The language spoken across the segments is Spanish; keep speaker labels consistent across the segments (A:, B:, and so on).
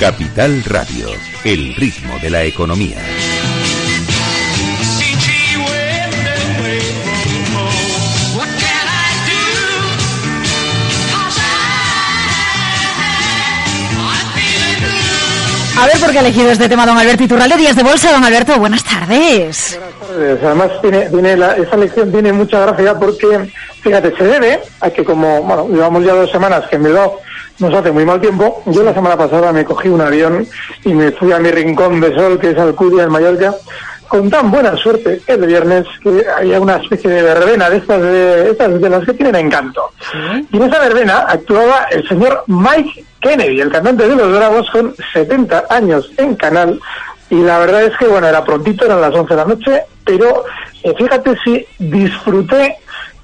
A: Capital Radio, el ritmo de la economía.
B: A ver por qué ha elegido este tema don Alberto Iturralde, Días de Bolsa. Don Alberto, buenas tardes.
C: Buenas tardes. Además, tiene, tiene la, esa lección tiene mucha gracia porque, fíjate, se debe a que como, bueno, llevamos ya dos semanas que en Bilbao nos hace muy mal tiempo. Yo la semana pasada me cogí un avión y me fui a mi rincón de sol, que es Alcudia, en Mallorca, con tan buena suerte el viernes que había una especie de verbena de estas de, estas de las que tienen encanto. Y en esa verbena actuaba el señor Mike Kennedy, el cantante de Los Bravos, con 70 años en canal. Y la verdad es que, bueno, era prontito, eran las 11 de la noche, pero eh, fíjate si disfruté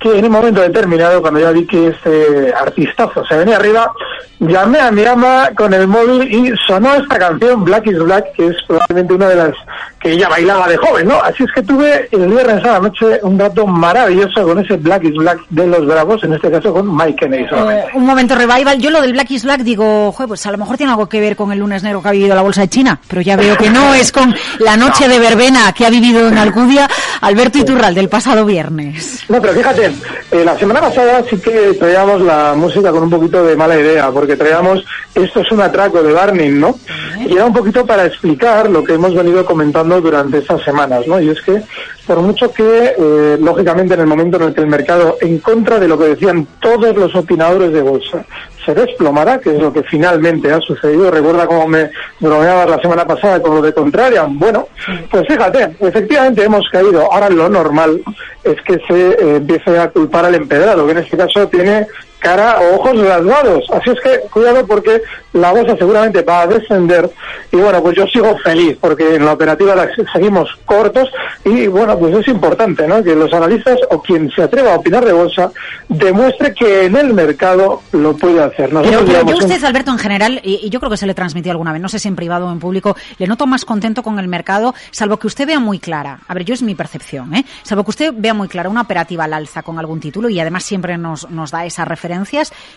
C: que en un momento determinado, cuando ya vi que este artistazo se venía arriba, llamé a mi ama con el móvil y sonó esta canción, Black is Black, que es probablemente una de las que ella bailaba de joven, ¿no? Así es que tuve el viernes a la noche un dato maravilloso con ese Black is Black de los Bravos, en este caso con Mike Kennedy.
B: Eh, un momento revival. Yo lo del Black is Black digo, joder, pues a lo mejor tiene algo que ver con el lunes negro que ha vivido la bolsa de China, pero ya veo que no, es con la noche de verbena que ha vivido en Alcudia Alberto Iturral del pasado viernes.
C: No, pero fíjate, eh, la semana pasada sí que traíamos la música con un poquito de mala idea, porque traíamos esto es un atraco de Barney, ¿no? Y era un poquito para explicar lo que hemos venido comentando durante estas semanas, ¿no? Y es que, por mucho que, eh, lógicamente, en el momento en el que el mercado, en contra de lo que decían todos los opinadores de bolsa, se desplomará, que es lo que finalmente ha sucedido. Recuerda cómo me bromeabas la semana pasada con lo de contraria. Bueno, pues fíjate, efectivamente hemos caído. Ahora lo normal es que se eh, empiece a culpar al empedrado, que en este caso tiene cara o ojos rasgados. Así es que cuidado porque la bolsa seguramente va a descender y bueno, pues yo sigo feliz porque en la operativa la seguimos cortos y bueno, pues es importante, ¿no? Que los analistas o quien se atreva a opinar de bolsa demuestre que en el mercado lo puede hacer.
B: Pero, pero yo usted, Alberto, en general, y, y, yo creo que se le transmitió alguna vez, no sé si en privado o en público, le noto más contento con el mercado, salvo que usted vea muy clara, a ver, yo es mi percepción, ¿eh? Salvo que usted vea muy clara una operativa al alza con algún título y además siempre nos, nos da esa referencia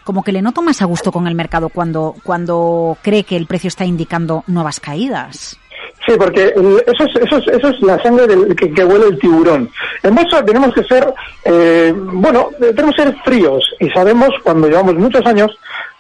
B: como que le noto más a gusto con el mercado cuando, cuando cree que el precio está indicando nuevas caídas.
C: Sí, porque eso es, eso es, eso es la sangre del, que, huele el tiburón. En bolsa tenemos que ser, eh, bueno, tenemos que ser fríos y sabemos cuando llevamos muchos años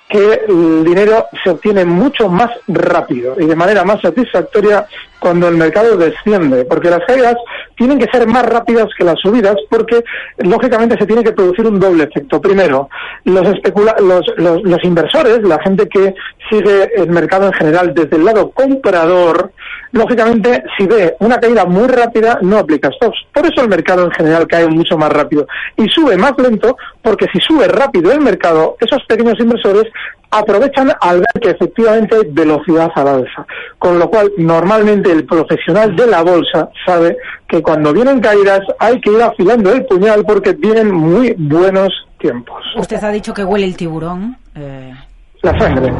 C: que el dinero se obtiene mucho más rápido y de manera más satisfactoria cuando el mercado desciende, porque las caídas tienen que ser más rápidas que las subidas, porque lógicamente se tiene que producir un doble efecto. Primero, los, especula los, los, los inversores, la gente que sigue el mercado en general desde el lado comprador, lógicamente, si ve una caída muy rápida, no aplica stops. Por eso el mercado en general cae mucho más rápido. Y sube más lento, porque si sube rápido el mercado, esos pequeños inversores aprovechan al ver que efectivamente hay velocidad al alza. Con lo cual, normalmente el profesional de la bolsa sabe que cuando vienen caídas hay que ir afilando el puñal porque vienen muy buenos tiempos.
B: Usted ha dicho que huele el tiburón. Eh...
C: La sangre.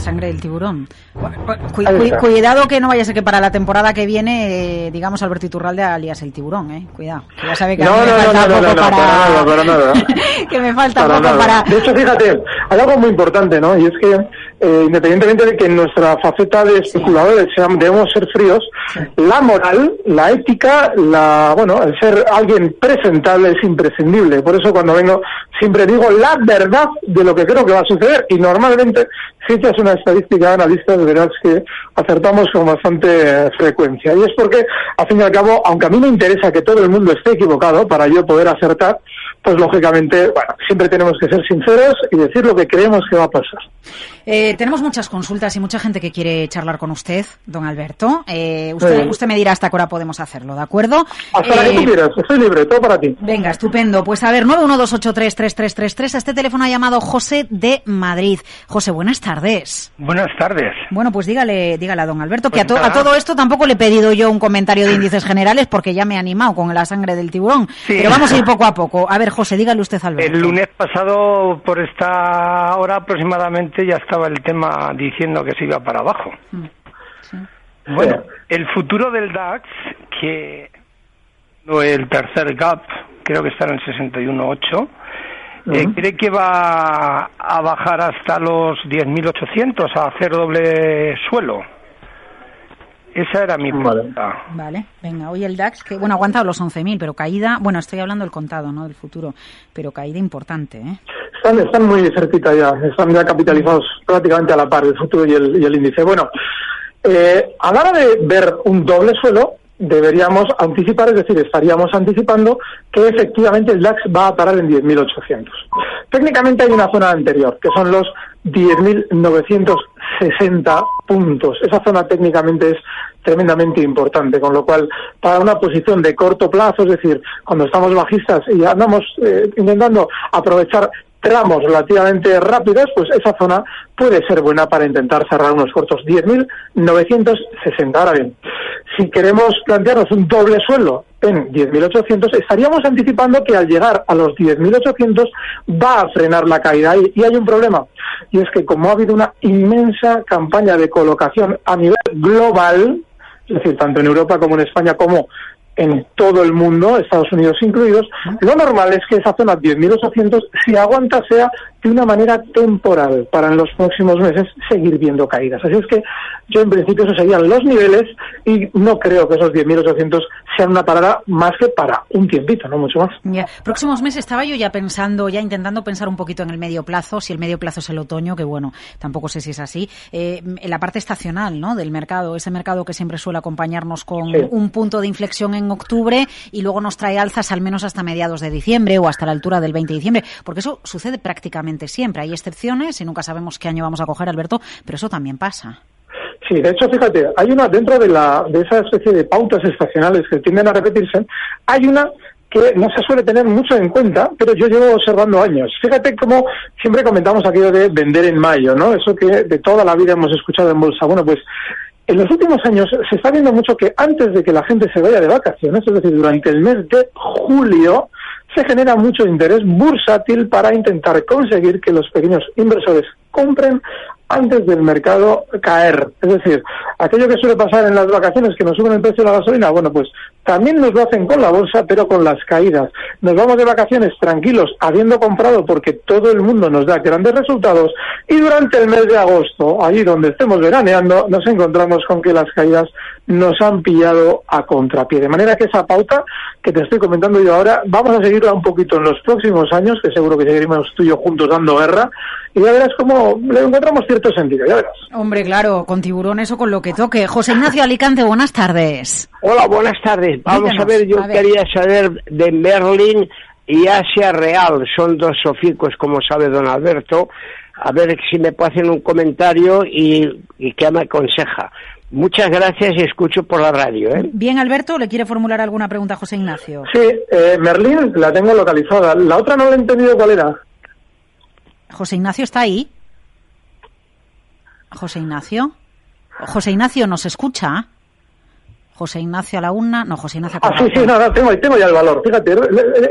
B: Sangre del tiburón. Cu cu cuidado que no vaya a ser que para la temporada que viene, eh, digamos, Alberto Iturralde alias el tiburón, ¿eh? Cuidado. Que ya sabe que
C: no,
B: a mí
C: no,
B: me falta
C: no, no,
B: poco
C: no,
B: para...
C: para nada, para nada.
B: que me falta
C: Para
B: poco
C: nada.
B: para...
C: De hecho, fíjate, hay algo muy importante, ¿no? Y es que, eh, independientemente de que en nuestra faceta de especuladores seamos- debemos ser fríos, la moral, la ética, la, bueno, el ser alguien presentable es imprescindible. Por eso cuando vengo siempre digo la verdad de lo que creo que va a suceder y normalmente si echas una estadística de analistas verás que acertamos con bastante frecuencia. Y es porque, al fin y al cabo, aunque a mí me interesa que todo el mundo esté equivocado para yo poder acertar, pues lógicamente, bueno, siempre tenemos que ser sinceros y decir lo que creemos que va a pasar.
B: Eh, tenemos muchas consultas y mucha gente que quiere charlar con usted, don Alberto. Eh, usted, usted me dirá hasta qué hora podemos hacerlo, ¿de acuerdo?
C: Hasta la que tú
B: Eh,
C: quieras, estoy libre, todo para ti.
B: Venga, estupendo. Pues a ver, 912833333. A este teléfono ha llamado José de Madrid. José, buenas tardes.
D: Buenas tardes.
B: Bueno, pues dígale, dígale a don Alberto que
D: Pues
B: a, to- a todo esto tampoco le he pedido yo un comentario de índices generales porque ya me he animado con la sangre del tiburón.
D: Sí.
B: Pero vamos a ir poco a poco. A ver, José, dígale usted Alberto.
D: El lunes pasado, por esta hora aproximadamente, ya estaba el tema diciendo que se iba para abajo.
B: Mm, Sí.
D: Bueno, el futuro del DAX, que el tercer gap, creo que está en el 61.8, eh,
C: Ujú.
D: cree que va a bajar hasta los 10.800 a hacer doble suelo. Esa era mi
C: Vale.
D: pregunta.
B: Vale, venga, hoy el DAX, que bueno, ha aguantado los 11.000, pero caída, bueno, estoy hablando del contado, no del futuro, pero caída importante, ¿eh?
C: Están, están muy cerquita ya, están ya capitalizados prácticamente a la par el futuro y el, y el índice. Bueno, eh, a la hora de ver un doble suelo, deberíamos anticipar, es decir, estaríamos anticipando que efectivamente el DAX va a parar en 10.800. Técnicamente hay una zona anterior, que son los 10.960 puntos. Esa zona técnicamente es tremendamente importante, con lo cual para una posición de corto plazo, es decir, cuando estamos bajistas y andamos eh, intentando aprovechar tramos relativamente rápidos, pues esa zona puede ser buena para intentar cerrar unos cortos 10.960. Ahora bien, si queremos plantearnos un doble suelo en 10.800, estaríamos anticipando que al llegar a los 10.800 va a frenar la caída. Y, y hay un problema, y es que como ha habido una inmensa campaña de colocación a nivel global, es decir, tanto en Europa como en España como en todo el mundo, Estados Unidos incluidos, lo normal es que esa zona 10.800, si aguanta, sea de una manera temporal para en los próximos meses seguir viendo caídas. Así es que yo en principio esos serían los niveles y no creo que esos 10.800 sean una parada más que para un tiempito, no mucho más.
B: Ya. Próximos meses estaba yo ya pensando, ya intentando pensar un poquito en el medio plazo, si el medio plazo es el otoño, que bueno, tampoco sé si es así, eh, en la parte estacional ¿no? del mercado, ese mercado que siempre suele acompañarnos con
C: Sí.
B: un punto de inflexión en octubre y luego nos trae alzas al menos hasta mediados de diciembre o hasta la altura del 20 de diciembre, porque eso sucede prácticamente siempre. Hay excepciones y nunca sabemos qué año vamos a coger, Alberto, pero eso también pasa.
C: Sí, de hecho, fíjate, hay una dentro de, la, de esa especie de pautas estacionales que tienden a repetirse, hay una que no se suele tener mucho en cuenta, pero yo llevo observando años. Fíjate cómo siempre comentamos aquello de vender en mayo, ¿no? Eso que de toda la vida hemos escuchado en bolsa. Bueno, pues en los últimos años se está viendo mucho que antes de que la gente se vaya de vacaciones, es decir, durante el mes de julio, se genera mucho interés bursátil para intentar conseguir que los pequeños inversores compren antes del mercado caer. Es decir, aquello que suele pasar en las vacaciones, que nos suben el precio de la gasolina, bueno, pues también nos lo hacen con la bolsa, pero con las caídas. Nos vamos de vacaciones tranquilos, habiendo comprado porque todo el mundo nos da grandes resultados, y durante el mes de agosto, allí donde estemos veraneando, nos encontramos con que las caídas nos han pillado a contrapié. De manera que esa pauta que te estoy comentando yo ahora, vamos a seguirla un poquito en los próximos años, que seguro que seguiremos tú y yo juntos dando guerra, y ya verás cómo le encontramos cierto sentido, ya verás.
B: Hombre, claro, con tiburones o con lo que toque. José Ignacio Alicante, buenas tardes.
E: Hola, buenas tardes. Vamos
B: Díganos,
E: a ver, yo
B: a ver.
E: quería saber de Merlin y Asia Real. Son dos soficos, como sabe don Alberto. A ver si me puede hacer un comentario y, y qué me aconseja. Muchas gracias y escucho por la radio. ¿eh?
B: Bien, Alberto, ¿le quiere formular alguna pregunta a José Ignacio?
C: Sí, eh, Merlín la tengo localizada. La otra no la he entendido cuál era.
B: José Ignacio está ahí. José Ignacio. José Ignacio nos escucha. José Ignacio a la una. No, José Ignacio
C: Ah, sí, sí, no, no, tengo, tengo ya el valor. Fíjate,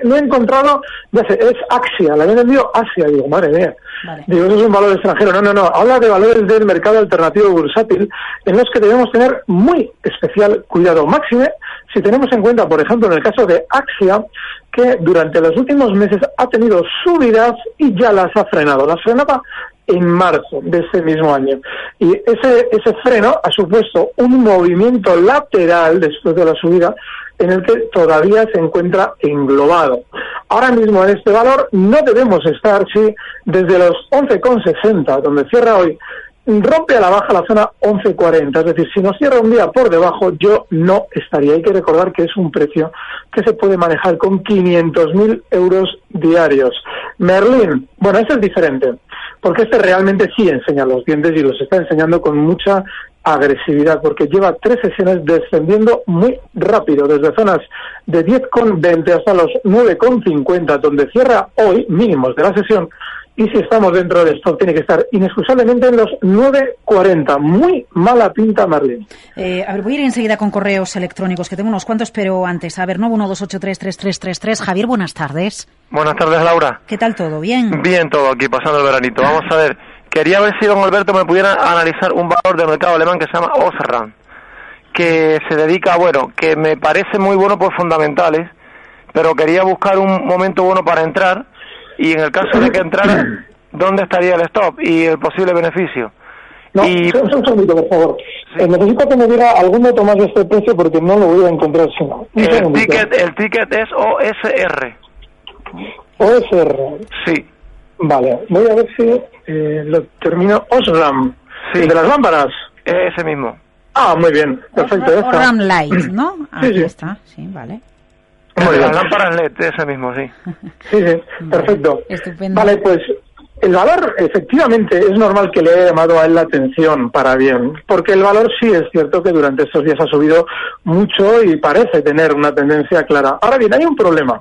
C: lo, he encontrado, ya sé, es Axia, la he vendido Asia. Digo, madre mía.
B: Vale.
C: Digo, eso es un valor extranjero. No, no, no. Habla de valores del mercado alternativo bursátil en los que debemos tener muy especial cuidado. Máxime, si tenemos en cuenta, por ejemplo, en el caso de Axia, que durante los últimos meses ha tenido subidas y ya las ha frenado. Las frenaba en marzo de este mismo año. Y ese, ese freno ha supuesto un movimiento lateral después de la subida en el que todavía se encuentra englobado. Ahora mismo en este valor no debemos estar si desde los 11,60, donde cierra hoy, rompe a la baja la zona 11.40, es decir, si nos cierra un día por debajo, yo no estaría. Hay que recordar que es un precio que se puede manejar con 500.000 euros diarios. Merlin, bueno, este es diferente, porque este realmente sí enseña los dientes y los está enseñando con mucha agresividad, porque lleva tres sesiones descendiendo muy rápido, desde zonas de 10,20 hasta los 9,50, donde cierra hoy, mínimos de la sesión, y si estamos dentro del stop tiene que estar inexcusablemente en los 9.40. Muy mala pinta, Marlene.
B: Eh, a ver, voy a ir enseguida con correos electrónicos, que tengo unos cuantos, pero antes, a ver, 912833333. Javier, buenas tardes.
F: Buenas tardes, Laura.
B: ¿Qué tal todo? ¿Bien?
F: Bien todo aquí, pasando el veranito. Vamos a ver, quería ver si don Alberto me pudiera analizar un valor del mercado alemán que se llama Osram, que se dedica, bueno, que me parece muy bueno por fundamentales, pero quería buscar un momento bueno para entrar y en el caso de que entrara, ¿dónde estaría el stop y el posible beneficio?
C: No,
F: y...
C: un, un segundito, por favor. Eh, necesito que me diga algún dato más de este precio porque no lo voy a encontrar si no. Un
F: El
C: segundito.
F: ticket, el ticket es OSR.
C: OSR.
F: Sí,
C: Vale, voy a ver si eh, lo termino. Osram.
F: Sí.
C: El de las lámparas.
F: ese mismo.
C: Ah, muy bien. Perfecto.
B: Osram Light, ¿no?
C: Sí, sí.
B: está, sí, vale.
C: Muy bien.
F: las lámparas LED, ese mismo, sí.
C: Sí, sí, perfecto.
B: Estupendo.
C: Vale, pues el valor, efectivamente, es normal que le haya llamado a él la atención para bien, porque el valor sí es cierto que durante estos días ha subido mucho y parece tener una tendencia clara. Ahora bien, hay un problema.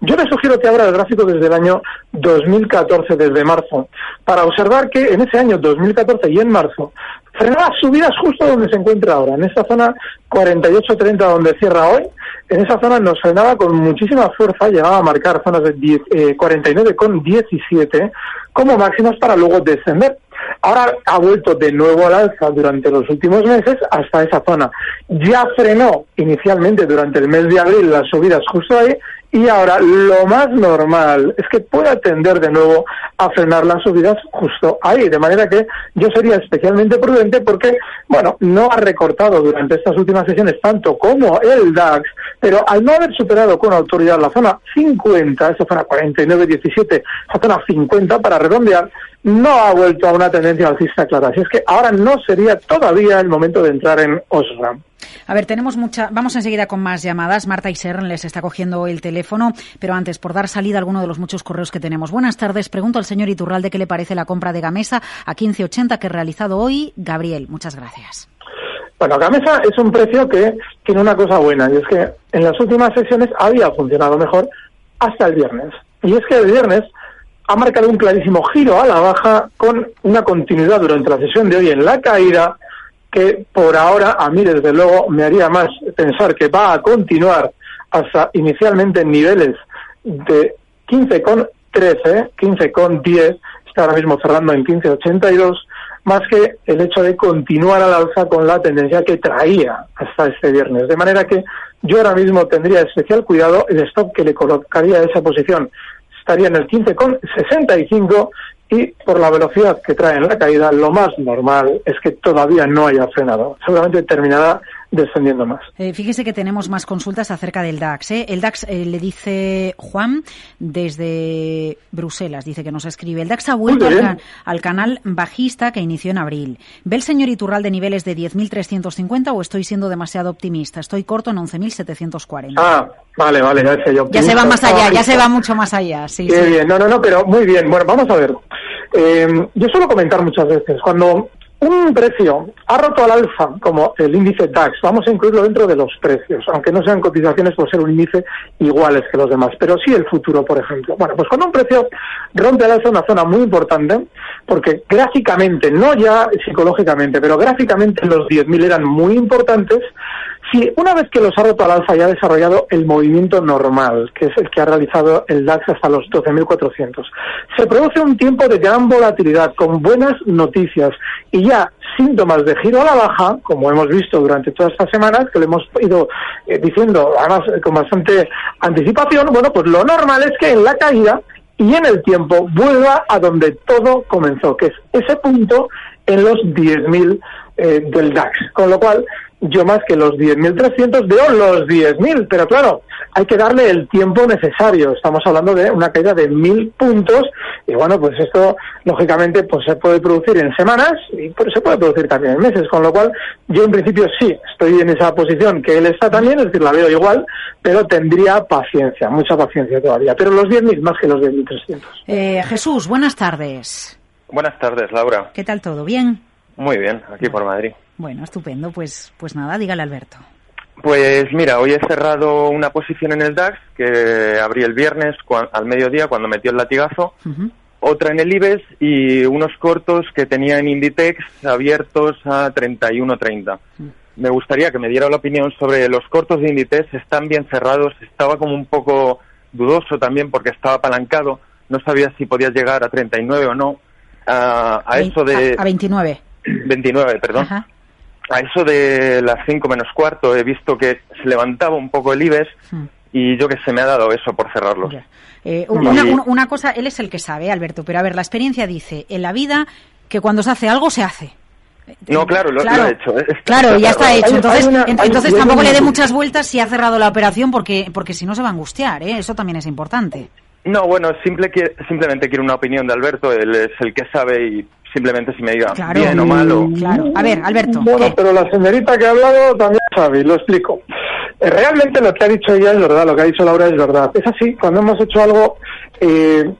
C: Yo le sugiero que abra el gráfico desde el año 2014, desde marzo, para observar que en ese año 2014 y en marzo frenaba subidas justo donde se encuentra ahora, en esta zona 48-30 donde cierra hoy, en esa zona nos frenaba con muchísima fuerza, llegaba a marcar zonas de 10, eh, 49,17 como máximas para luego descender. Ahora ha vuelto de nuevo al alza durante los últimos meses hasta esa zona. Ya frenó inicialmente durante el mes de abril las subidas justo ahí y ahora lo más normal es que pueda tender de nuevo a frenar las subidas justo ahí. De manera que yo sería especialmente prudente porque, bueno, no ha recortado durante estas últimas sesiones tanto como el DAX, pero al no haber superado con autoridad la zona 50, esa zona 49-17, esa zona 50 para redondear, no ha vuelto a una tendencia alcista clara. Así es que ahora no sería todavía el momento de entrar en Osram.
B: A ver, tenemos mucha. Vamos enseguida con más llamadas. Marta Isern les está cogiendo el teléfono, pero antes, por dar salida a alguno de los muchos correos que tenemos. Buenas tardes. Pregunto al señor Iturralde qué le parece la compra de Gamesa a 15.80 que he realizado hoy. Gabriel, muchas gracias.
C: Bueno, Gamesa es un precio que tiene una cosa buena y es que en las últimas sesiones había funcionado mejor hasta el viernes. Y es que el viernes ha marcado un clarísimo giro a la baja con una continuidad durante la sesión de hoy en la caída que por ahora a mí desde luego me haría más pensar que va a continuar hasta inicialmente en niveles de 15,13, 15,10, está ahora mismo cerrando en 15,82, más que el hecho de continuar al alza con la tendencia que traía hasta este viernes. De manera que yo ahora mismo tendría especial cuidado el stop que le colocaría a esa posición estaría en el 15,65 y por la velocidad que trae en la caída, lo más normal es que todavía no haya frenado. Seguramente terminará descendiendo más.
B: Eh, fíjese que tenemos más consultas acerca del DAX. ¿eh? El DAX eh, le dice Juan desde Bruselas, dice que nos escribe. El DAX ha vuelto al, al canal bajista que inició en abril. ¿Ve el señor Iturral de niveles de 10.350 o estoy siendo demasiado optimista? Estoy corto en 11.740.
C: Ah, vale, vale, ya sé yo.
B: ya se va más allá, ya se va mucho más allá. Sí,
C: Qué
B: sí.
C: bien, no, no, no, pero muy bien. Bueno, vamos a ver. Eh, yo suelo comentar muchas veces, cuando un precio ha roto al alza, como el índice DAX, vamos a incluirlo dentro de los precios, aunque no sean cotizaciones por ser un índice iguales que los demás, pero sí el futuro, por ejemplo. Bueno, pues cuando un precio rompe al alza una zona muy importante, porque gráficamente, no ya psicológicamente, pero gráficamente los 10.000 eran muy importantes, si una vez que los ha roto al alza ya ha desarrollado el movimiento normal, que es el que ha realizado el DAX hasta los 12.400, se produce un tiempo de gran volatilidad con buenas noticias y ya síntomas de giro a la baja, como hemos visto durante todas estas semanas, que le hemos ido eh, diciendo además eh, con bastante anticipación, bueno, pues lo normal es que en la caída y en el tiempo vuelva a donde todo comenzó, que es ese punto en los 10.000 eh, del DAX. Con lo cual, yo más que los 10.300 veo los 10.000, pero claro, hay que darle el tiempo necesario. Estamos hablando de una caída de 1.000 puntos y bueno, pues esto lógicamente pues se puede producir en semanas y pues, se puede producir también en meses, con lo cual yo en principio sí estoy en esa posición que él está también, es decir, la veo igual, pero tendría paciencia, mucha paciencia todavía. Pero los 10.000 más que los 10.300.
B: Eh, Jesús, buenas tardes.
G: Buenas tardes, Laura.
B: ¿Qué tal todo? ¿Bien?
G: Muy bien, aquí por Madrid.
B: Bueno, estupendo. Pues, pues nada, dígale Alberto.
G: Pues mira, hoy he cerrado una posición en el DAX que abrí el viernes al mediodía cuando metió el latigazo, otra en el IBEX y unos cortos que tenía en Inditex abiertos a 31.30. Me gustaría que me diera la opinión sobre los cortos de Inditex, están bien cerrados, estaba como un poco dudoso también porque estaba apalancado, no sabía si podía llegar a 39 o no. A, eso de...
B: A, 29.
G: 29, perdón a eso de las 5 menos cuarto he visto que se levantaba un poco el IBEX hmm. y yo que se me ha dado eso por cerrarlo.
B: Eh, una, una, cosa, él es el que sabe, Alberto, pero a ver, la experiencia dice en la vida que cuando se hace algo se hace.
G: No, claro, lo,
B: claro,
G: he hecho.
B: Claro, ya está hecho. Entonces, entonces tampoco le dé muchas vueltas si ha cerrado la operación porque, porque si no se va a angustiar, ¿eh? eso también es importante.
G: No, bueno, simple, simplemente quiero una opinión de Alberto, él es el que sabe y simplemente si me diga bien o malo.
B: Claro. A ver, Alberto.
C: Bueno, pero la señorita que ha hablado también sabe, lo explico. Eh, realmente lo que ha dicho ella es verdad, lo que ha dicho Laura es verdad. Es así, cuando hemos hecho algo, eh,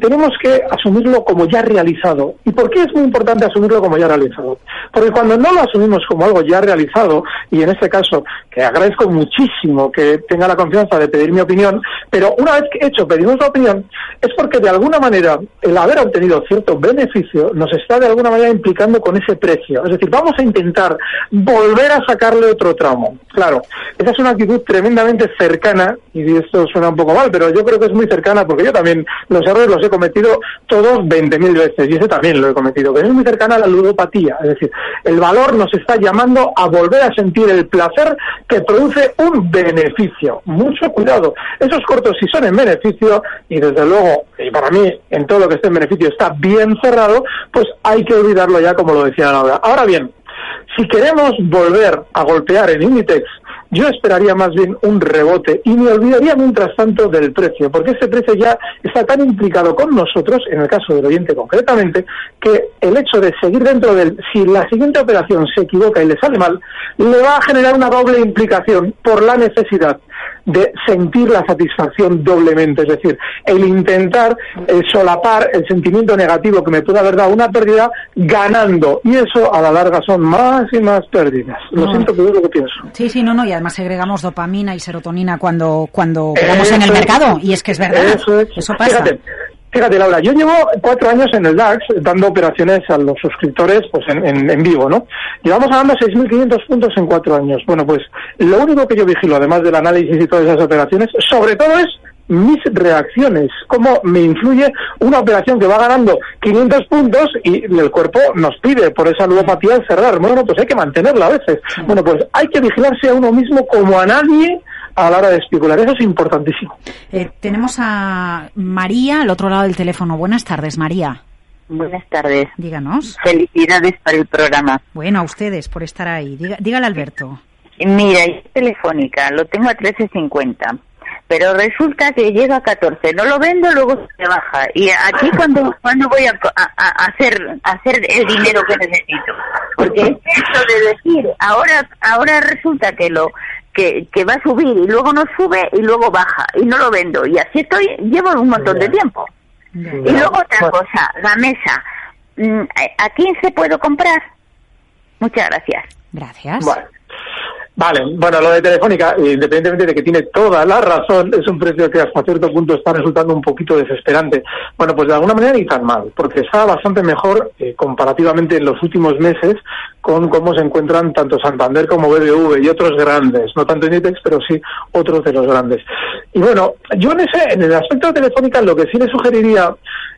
C: tenemos que asumirlo como ya realizado. ¿Y por qué es muy importante asumirlo como ya realizado? Porque cuando no lo asumimos como algo ya realizado, y en este caso, que agradezco muchísimo que tenga la confianza de pedir mi opinión, pero una vez que hecho pedimos la opinión, es porque de alguna manera el haber obtenido cierto beneficio nos está de alguna manera implicando con ese precio. Es decir, vamos a intentar volver a sacarle otro tramo. Claro, esa es una actitud tremendamente cercana, y esto suena un poco mal, pero yo creo que es muy cercana porque yo también los errores los he cometido todos 20.000 veces y ese también lo he cometido, pero es muy cercana a la ludopatía, es decir, el valor nos está llamando a volver a sentir el placer que produce un beneficio. Mucho cuidado, esos cortos si son en beneficio y desde luego, y para mí en todo lo que esté en beneficio está bien cerrado, pues hay que olvidarlo ya como lo decía Laura. Ahora bien, si queremos volver a golpear en Inditex yo esperaría más bien un rebote y me olvidaría mientras tanto del precio, porque ese precio ya está tan implicado con nosotros, en el caso del oyente concretamente, que el hecho de seguir dentro del, si la siguiente operación se equivoca y le sale mal, le va a generar una doble implicación por la necesidad de sentir la satisfacción doblemente, es decir, el intentar eh, solapar el sentimiento negativo que me puede haber dado una pérdida ganando y eso a la larga son más y más pérdidas. Lo siento, pero es lo que pienso.
B: Sí, sí, no, no, y además segregamos dopamina y serotonina cuando cuando operamos en el mercado y es que es verdad. Eso, eso pasa.
C: Fíjate, Laura, yo llevo cuatro años en el DAX dando operaciones a los suscriptores pues en, en, vivo, ¿no? Llevamos ganando 6.500 puntos en cuatro años. Bueno, pues lo único que yo vigilo, además del análisis y todas esas operaciones, sobre todo es mis reacciones, cómo me influye una operación que va ganando 500 puntos y el cuerpo nos pide por esa ludopatía cerrar. Bueno, pues hay que mantenerla a veces. Bueno, pues hay que vigilarse a uno mismo como a nadie a la hora de especular. Eso es importantísimo.
B: Eh, tenemos a María al otro lado del teléfono. Buenas tardes, María.
H: Buenas tardes.
B: Díganos.
H: Felicidades para el programa.
B: Bueno, a ustedes por estar ahí. dígale, Alberto.
H: Mira, es telefónica, lo tengo a 13.50 pero resulta que llega a 14, no lo vendo, luego se baja. Y aquí cuando cuando voy a, hacer hacer el dinero que necesito, porque es eso de decir, ahora ahora resulta que lo que, va a subir y luego no sube y luego baja y no lo vendo. Y así estoy, llevo un montón de tiempo. Y luego otra cosa, la mesa. Mm, ¿A quién se puedo comprar? Muchas gracias.
B: Gracias.
C: Vale, bueno, lo de Telefónica, independientemente de que tiene toda la razón, es un precio que hasta cierto punto está resultando un poquito desesperante. Bueno, pues de alguna manera ni tan mal, porque está bastante mejor eh, comparativamente en los últimos meses con cómo se encuentran tanto Santander como BBV y otros grandes, no tanto Inditex, pero sí otros de los grandes. Y bueno, yo en ese, en el aspecto de Telefónica, lo que sí le sugeriría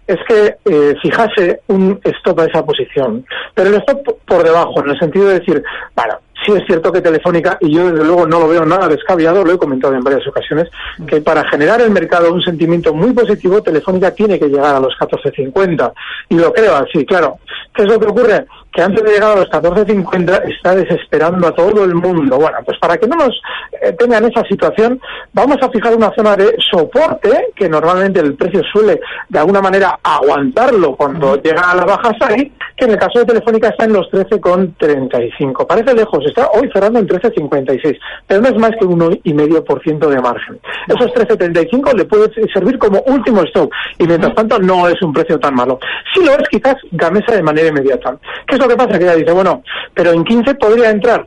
C: es que eh, fijase un stop a esa posición, pero el stop por debajo, en el sentido de decir, bueno, sí es cierto que Telefónica, y yo desde luego no lo veo nada descabellado, lo he comentado en varias ocasiones, que para generar el mercado un sentimiento muy positivo, Telefónica tiene que llegar a los 14.50. Y lo creo así, claro. ¿Qué es lo que ocurre? Que antes de llegar a los 14.50 está desesperando a todo el mundo. Bueno, pues para que no nos eh, tengan esa situación, vamos a fijar una zona de soporte, que normalmente el precio suele de alguna manera aguantarlo cuando llega a la baja ahí, que en el caso de Telefónica está en los 13,35. Parece lejos, está hoy cerrando en 13,56, pero no es más que un 1,5% de margen. Esos 13,75 le puede servir como último stop y mientras tanto no es un precio tan malo. Si lo es quizás Gamesa de manera inmediata. ¿Qué es lo que pasa? Que ella dice, bueno, pero en 15 podría entrar.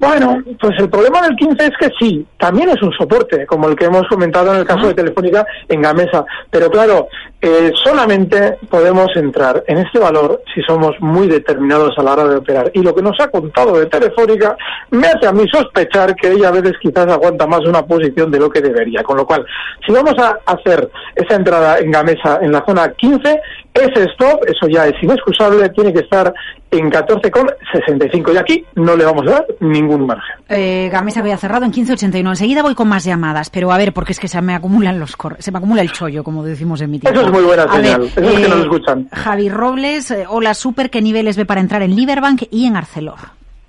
C: Bueno, pues el problema del 15 es que sí, también es un soporte, como el que hemos comentado en el caso de Telefónica en Gamesa. Pero claro, eh, solamente podemos entrar en este valor si somos muy determinados a la hora de operar. Y lo que nos ha contado de Telefónica me hace a mí sospechar que ella a veces quizás aguanta más una posición de lo que debería. Con lo cual, si vamos a hacer esa entrada en Gamesa en la zona 15, ese stop, eso ya es inexcusable, tiene que estar en 14,65. Y aquí no le vamos a dar ningún margen.
B: Eh, Gamesa había cerrado en 15,81. Enseguida voy con más llamadas, pero a ver, porque es que se me acumulan los se me acumula el chollo, como decimos en mi tiempo.
C: Eso es muy buena señal. Eso es que nos eh, escuchan.
B: Javi Robles, eh, hola, super, ¿qué niveles ve para entrar en Liberbank y en Arcelor?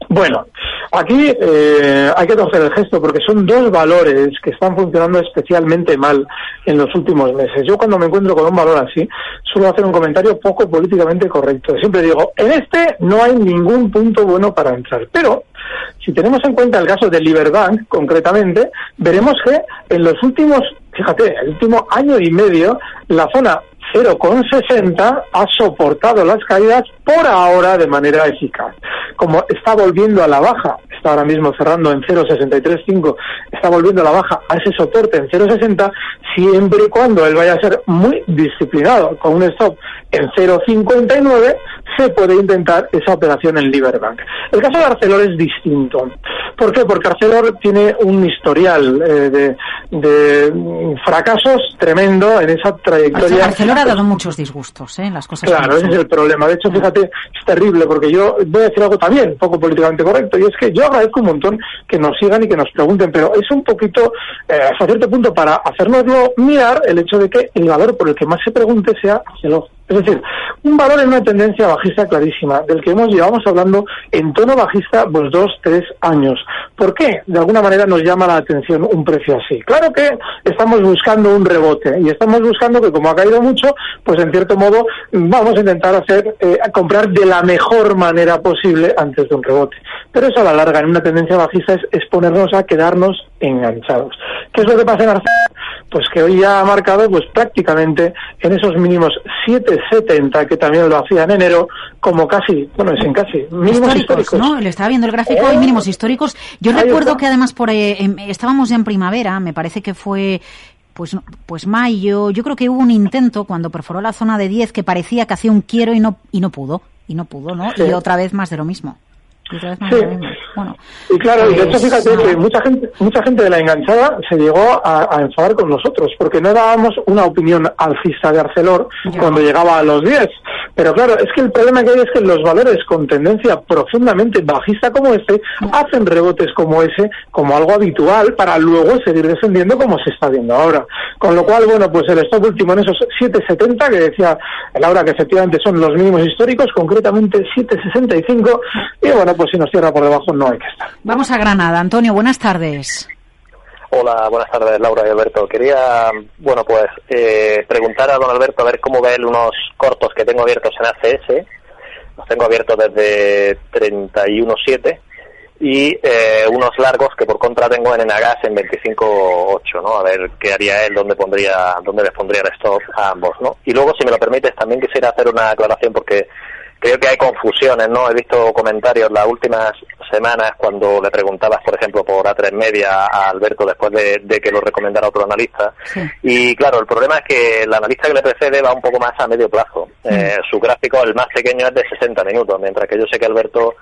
C: Bueno, aquí eh, hay que torcer el gesto porque son dos valores que están funcionando especialmente mal en los últimos meses. Yo cuando me encuentro con un valor así, suelo hacer un comentario poco políticamente correcto. Siempre digo, en este no hay ningún punto bueno para entrar. Pero si tenemos en cuenta el caso de Liberbank, concretamente, veremos que en los últimos, fíjate, el último año y medio, la zona 0,60 ha soportado las caídas por ahora de manera eficaz. Como está volviendo a la baja, está ahora mismo cerrando en 0,635, está volviendo a la baja a ese soporte en 0,60, siempre y cuando él vaya a ser muy disciplinado con un stop en 0,59, se puede intentar esa operación en Liberbank. El caso de Arcelor es distinto. ¿Por qué? Porque Arcelor tiene un historial eh, de, fracasos tremendo en esa trayectoria.
B: Arcelor ha dado muchos disgustos, ¿eh? Las cosas.
C: Claro, ese es el problema. De hecho, fíjate, es terrible porque yo voy a decir algo también poco políticamente correcto y es que yo agradezco un montón que nos sigan y que nos pregunten, pero es un poquito, eh, hasta cierto punto, para hacernoslo mirar el hecho de que el valor por el que más se pregunte sea Arcelor. Es decir, un valor en una tendencia bajista clarísima, del que hemos llevamos hablando en tono bajista pues dos, tres años. ¿Por qué? De alguna manera nos llama la atención un precio así. Claro que estamos buscando un rebote y estamos buscando que como ha caído mucho, pues en cierto modo vamos a intentar hacer eh, comprar de la mejor manera posible antes de un rebote. Pero eso a la larga en una tendencia bajista es exponernos a quedarnos enganchados. ¿Qué es lo que pasa en Arcelor? Pues que hoy ya ha marcado pues prácticamente en esos mínimos 7,70 que también lo hacía en enero como casi, bueno, es en casi mínimos históricos.
B: ¿no? Le estaba viendo el gráfico hay mínimos históricos. Yo recuerdo que además por eh, em, estábamos ya en primavera, me parece que fue pues, pues mayo, yo creo que hubo un intento cuando perforó la zona de 10 que parecía que hacía un quiero y no, y no pudo, y no pudo, ¿no? Y otra vez más de lo mismo.
C: y claro, y de hecho pues, fíjate que mucha gente, mucha gente de la enganchada se llegó a, enfadar con nosotros, porque no dábamos una opinión alcista de Arcelor cuando llegaba a los 10. Pero claro, es que el problema que hay es que los valores con tendencia profundamente bajista como este hacen rebotes como ese como algo habitual para luego seguir descendiendo como se está viendo ahora. Con lo cual, bueno, pues el stop último en esos 7.70 que decía Laura que efectivamente son los mínimos históricos, concretamente 7.65 y bueno, pues si nos cierra por debajo no hay que estar.
B: Vamos a Granada. Antonio, buenas tardes.
I: Hola, buenas tardes, Laura y Alberto. Quería, bueno, pues eh, preguntar a don Alberto a ver cómo ve él unos cortos que tengo abiertos en ACS. Los tengo abiertos desde 31.7 y eh, unos largos que por contra tengo en Enagas en 25.8, ¿no? A ver qué haría él, dónde pondría, dónde les pondría el stop a ambos, ¿no? Y luego, si me lo permites, también quisiera hacer una aclaración porque creo que hay confusiones, ¿no? He visto comentarios las últimas semanas cuando le preguntabas, por ejemplo, por A3 Media a Alberto después de, que lo recomendara otro analista. Y claro, el problema es que el analista que le precede va un poco más a medio plazo. Eh, su gráfico, el más pequeño, es de 60 minutos, mientras que yo sé que Alberto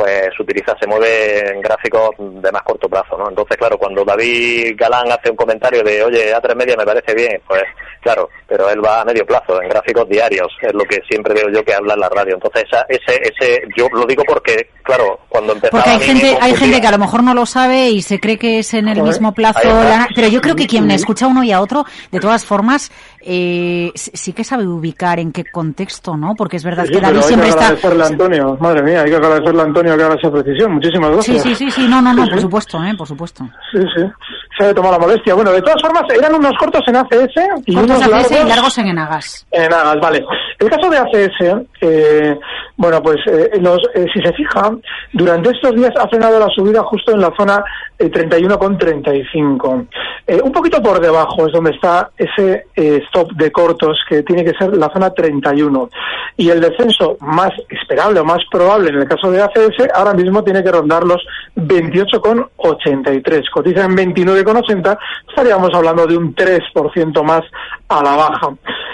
I: pues utiliza, se mueve en gráficos de más corto plazo, ¿no? Entonces, claro, cuando David Galán hace un comentario de, oye, A3 Media me parece bien, pues claro, pero él va a medio plazo, en gráficos diarios, es lo que siempre veo yo que habla en la radio. Entonces, ese, ese, yo lo digo porque, claro, cuando empezaba
B: Porque hay
I: a me
B: gente, hay gente que a lo mejor no lo sabe y se cree que es en el mismo plazo. la- pero yo creo que quien escucha a uno y a otro, de todas formas, eh, sí que sabe ubicar en qué contexto, ¿no? Porque es verdad
C: Sí,
B: que David
C: hay
B: siempre
C: que
B: está.
C: agradecerle a Antonio, madre mía, hay que agradecerle a Antonio que haga esa precisión. Muchísimas gracias.
B: sí, sí, sí, no, no, no,
C: Sí,
B: por supuesto, ¿eh? Por supuesto.
C: Sí, sí. Se ha tomado la molestia. Bueno, de todas formas, eran unos cortos en ACS y
B: Cortos
C: unos
B: ACS
C: largos
B: y largos en Enagas.
C: en Agas, vale. El caso de ACS, eh, bueno, pues eh, los, eh, si se fija, durante estos días ha frenado la subida justo en la zona eh, 31,35. Eh, un poquito por debajo es donde está ese eh, stop de cortos que tiene que ser la zona 31. Y el descenso más esperable o más probable en el caso de ACS ahora mismo tiene que rondar los 28,83. Cotiza en 29,80, estaríamos hablando de un 3% más a la baja.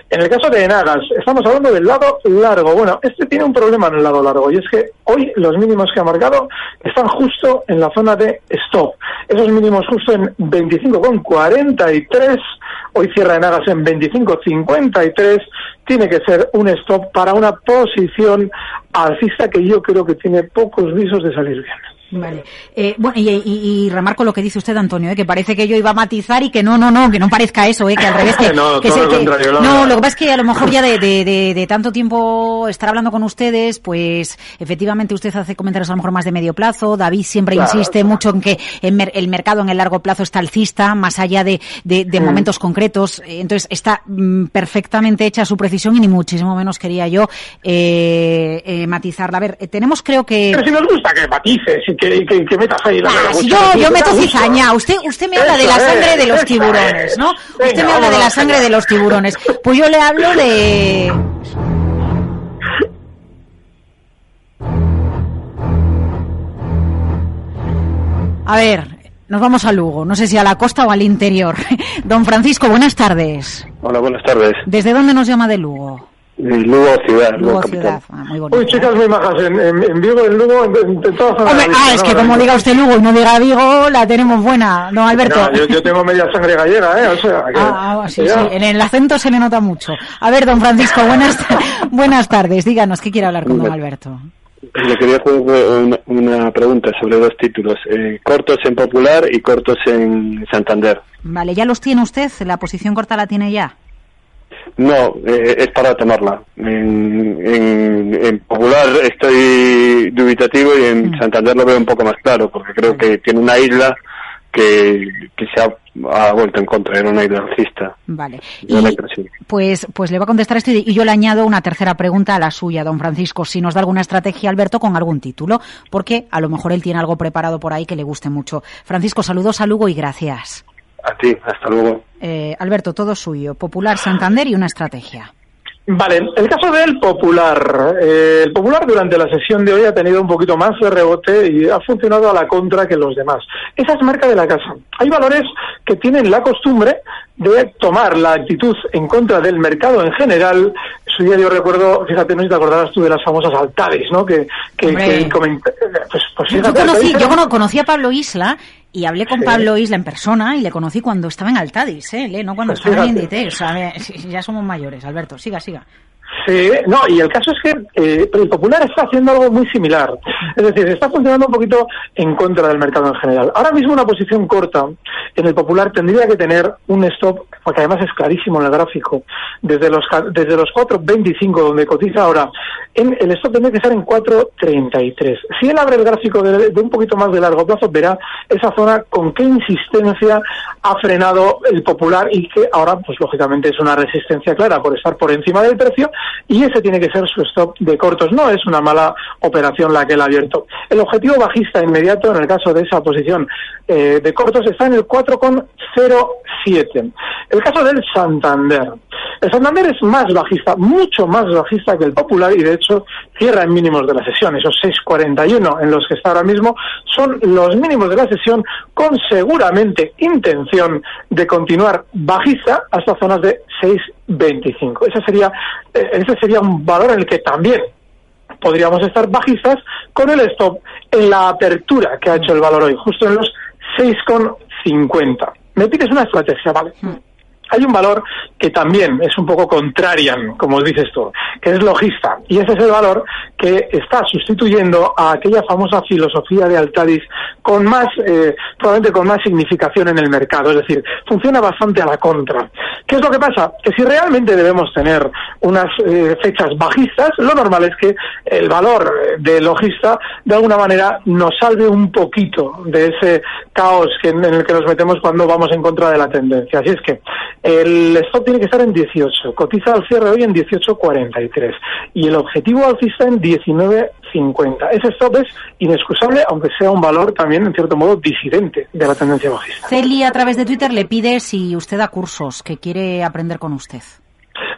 C: En el caso de Enagas, estamos hablando del lado largo. Bueno, este tiene un problema en el lado largo y es que hoy los mínimos que ha marcado están justo en la zona de stop. Esos mínimos justo en 25,43. Hoy cierra Enagas en 25,53. Tiene que ser un stop para una posición alcista que yo creo que tiene pocos visos de salir bien.
B: Vale. Eh, bueno, y, y- y remarco lo que dice usted, Antonio, eh, que parece que yo iba a matizar y que no, no, no, que no parezca eso, eh, que al revés. Que,
C: No,
B: que
C: todo lo
B: que-
C: contrario,
B: no, lo que pasa es que a lo mejor ya de, de- de- de tanto tiempo estar hablando con ustedes, pues efectivamente usted hace comentarios a lo mejor más de medio plazo. David siempre
J: Claro,
B: insiste mucho en que en mer- el mercado en el largo plazo está alcista, más allá de,
J: Mm.
B: momentos concretos. Eh, Entonces está mm, perfectamente hecha su precisión y ni muchísimo menos quería yo eh, eh, matizarla. A ver, tenemos creo que.
C: Pero si nos gusta que matices y que, que, que metas ahí la
B: Ah, si
C: mucho,
B: yo, yo meto cizaña, usted, usted me habla de la sangre
C: es,
B: de los tiburones,
C: es.
B: ¿no?
C: Venga,
B: Usted me habla de la sangre de los tiburones. Pues yo le hablo de... A ver, nos vamos a Lugo, no sé si a la costa o al interior. Don Francisco, buenas tardes.
K: Hola, buenas tardes.
B: ¿Desde dónde nos llama de Lugo?
K: Eh, Lugo Ciudad, Lugo,
B: Lugo
K: Capital.
B: Ciudad, ah, muy bonito.
C: Uy, chicas muy majas, en, en, en Vigo, en Lugo, en, en, en todas
B: Hombre, ah,
C: lista,
B: es
C: ¿no?
B: que como
C: Ahora
B: diga usted Lugo y no diga Vigo, la tenemos buena, ¿no, Alberto?
C: No, yo, yo tengo media sangre gallega, ¿eh? O sea, que,
B: Ah, ah, sí,
C: que
B: sí, en el acento se le nota mucho. A ver, don Francisco, buenas, buenas tardes. Díganos, ¿qué quiere hablar con don Alberto?
K: Le quería hacer una, una pregunta sobre dos títulos, eh, cortos en Popular y cortos en Santander.
B: Vale, ¿ya los tiene usted? ¿La posición corta la tiene ya?
K: No, eh, es para tomarla. En, en- en Popular estoy dubitativo y en Santander lo veo un poco más claro, porque creo que tiene una isla que, que se ha, ha vuelto en contra, era una isla alcista.
B: Vale. Y-. Pues, pues le va a contestar esto y y yo le añado una tercera pregunta a la suya, don Francisco. Si nos da alguna estrategia, Alberto, con algún título, porque a lo mejor él tiene algo preparado por ahí que le guste mucho. Francisco, saludos a Lugo y gracias.
K: A ti, hasta luego.
B: Eh, Alberto, todo suyo. Popular Santander y una estrategia.
C: Vale, el caso del Popular. Eh, el Popular durante la sesión de hoy ha tenido un poquito más de rebote y ha funcionado a la contra que los demás. Esa es marca de la casa. Hay valores que tienen la costumbre de tomar la actitud en contra del mercado en general. Su día yo recuerdo, fíjate, no sé si te acordarás tú de las famosas altades, ¿no? Que, que, que coment- pues, pues
B: Yo, conocí a Pablo Isla y hablé con
C: Sí.
B: Pablo Isla en persona y le conocí cuando estaba en Altadis, ¿eh? Le- no cuando
C: Pues
B: estaba en. Inditex. O sea, ya somos mayores, Alberto. Siga, siga.
C: Sí, no, y el caso es que eh, el Popular está haciendo algo muy similar. Es decir, está funcionando un poquito en contra del mercado en general. Ahora mismo una posición corta en el Popular tendría que tener un stop, porque además es clarísimo en el gráfico, desde los desde los 4.25 donde cotiza ahora, en, el stop tendría que estar en 4.33. Si él abre el gráfico de, de un poquito más de largo plazo, verá esa zona con qué insistencia ha frenado el Popular y que ahora, pues lógicamente es una resistencia clara por estar por encima del precio y ese tiene que ser su stop de cortos. No es una mala operación la que él ha abierto. El objetivo bajista inmediato en el caso de esa posición eh, de cortos está en el 4,07. El caso del Santander. El Santander es más bajista, mucho más bajista que el Popular y de hecho cierra en mínimos de la sesión. Esos 6,41 en los que está ahora mismo son los mínimos de la sesión con seguramente intención de continuar bajista hasta zonas de 6,25. Ese sería, eh, ese sería un valor en el que también podríamos estar bajistas con el stop en la apertura que ha hecho el valor hoy, justo en los 6,50. Me pides una estrategia, ¿vale? Hay un valor que también es un poco contrarian, como dices tú, que es logista. Y ese es el valor que está sustituyendo a aquella famosa filosofía de Altadis con más, eh, probablemente con más significación en el mercado, es decir, funciona bastante a la contra. ¿Qué es lo que pasa? Que si realmente debemos tener unas eh, fechas bajistas, lo normal es que el valor del logista de alguna manera nos salve un poquito de ese caos que, en el que nos metemos cuando vamos en contra de la tendencia. Así es que el stop tiene que estar en 18, cotiza al cierre hoy en 18.43 y el objetivo alcista en 19.50. Ese stop es inexcusable, aunque sea un valor también, en cierto modo, disidente de la tendencia bajista.
B: Celi, a través de Twitter, le pide si usted da cursos, que quiere aprender con usted.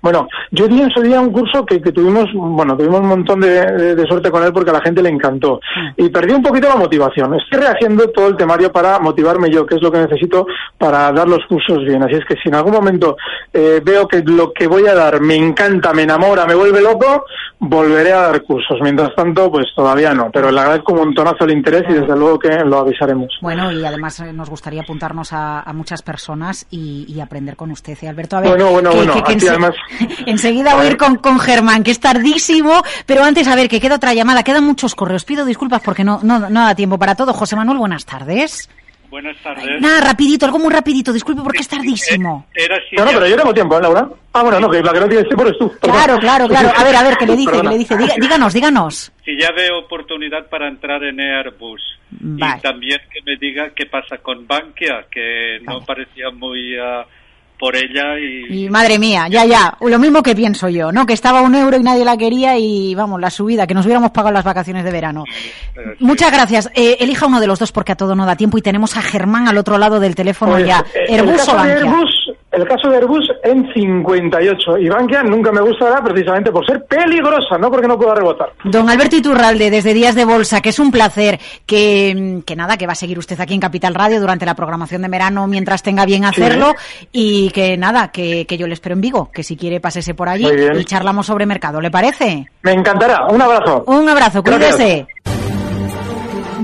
C: Bueno, yo di en su día un curso que, que tuvimos, bueno, tuvimos un montón de, de- de suerte con él porque a la gente le encantó. Y perdí un poquito la motivación. Estoy rehaciendo todo el temario para motivarme yo, que es lo que necesito para dar los cursos bien. Así es que si en algún momento eh, veo que lo que voy a dar me encanta, me enamora, me vuelve loco, volveré a dar cursos. Mientras tanto, pues todavía no. Pero le agradezco un montonazo el interés y desde luego que lo avisaremos.
B: Bueno, y además eh, nos gustaría apuntarnos a, a muchas personas y, y aprender con usted, ¿eh, Alberto. A ver,
C: Bueno, bueno,
B: que-
C: bueno,
B: que- que
C: aquí
B: ense-
C: además-
B: enseguida voy a ir con, con Germán, que es tardísimo, pero antes, a ver, que queda otra llamada, quedan muchos correos. Pido disculpas porque no, no, no da tiempo para todo. José Manuel, buenas tardes.
J: Buenas tardes.
B: Nada, rapidito, algo muy rapidito, disculpe porque es tardísimo.
J: Era si
C: No, no, pero yo tengo tiempo, ¿eh, Laura? Ah, bueno, no, que la que no tienes tiempo eres tú. Perdón.
B: Claro, claro, claro. A ver, a ver, ¿qué le dice? ¿Qué
C: Perdona.
B: le dice? Diga- díganos, díganos.
J: si ya veo oportunidad para entrar en Airbus.
B: Vale.
J: Y también que me diga qué pasa con Bankia, que no parecía muy ah, por ella y...
B: Y madre mía, ya, ya, lo mismo que pienso yo, ¿no? Que estaba un euro y nadie la quería y vamos, la subida, que nos hubiéramos pagado las vacaciones de verano. Muchas gracias. Eh, elija uno de los dos porque a todo no da tiempo y tenemos a Germán al otro lado del teléfono
C: Pues,
B: ya.
C: eh,
B: Airbus o Bankia.
C: Airbus, el caso de Airbus en 58 y Bankia nunca me gustará precisamente por ser peligrosa, no porque no pueda rebotar.
B: Don Alberto Iturralde, desde Días de Bolsa, que es un placer, que, mm, que nada, que va a seguir usted aquí en Capital Radio durante la programación de verano mientras tenga bien hacerlo y que nada, que, que yo le espero en Vigo, que si quiere pásese por allí y charlamos sobre mercado, ¿le parece?
C: Me encantará. Un abrazo.
B: Un abrazo,
C: Gracias.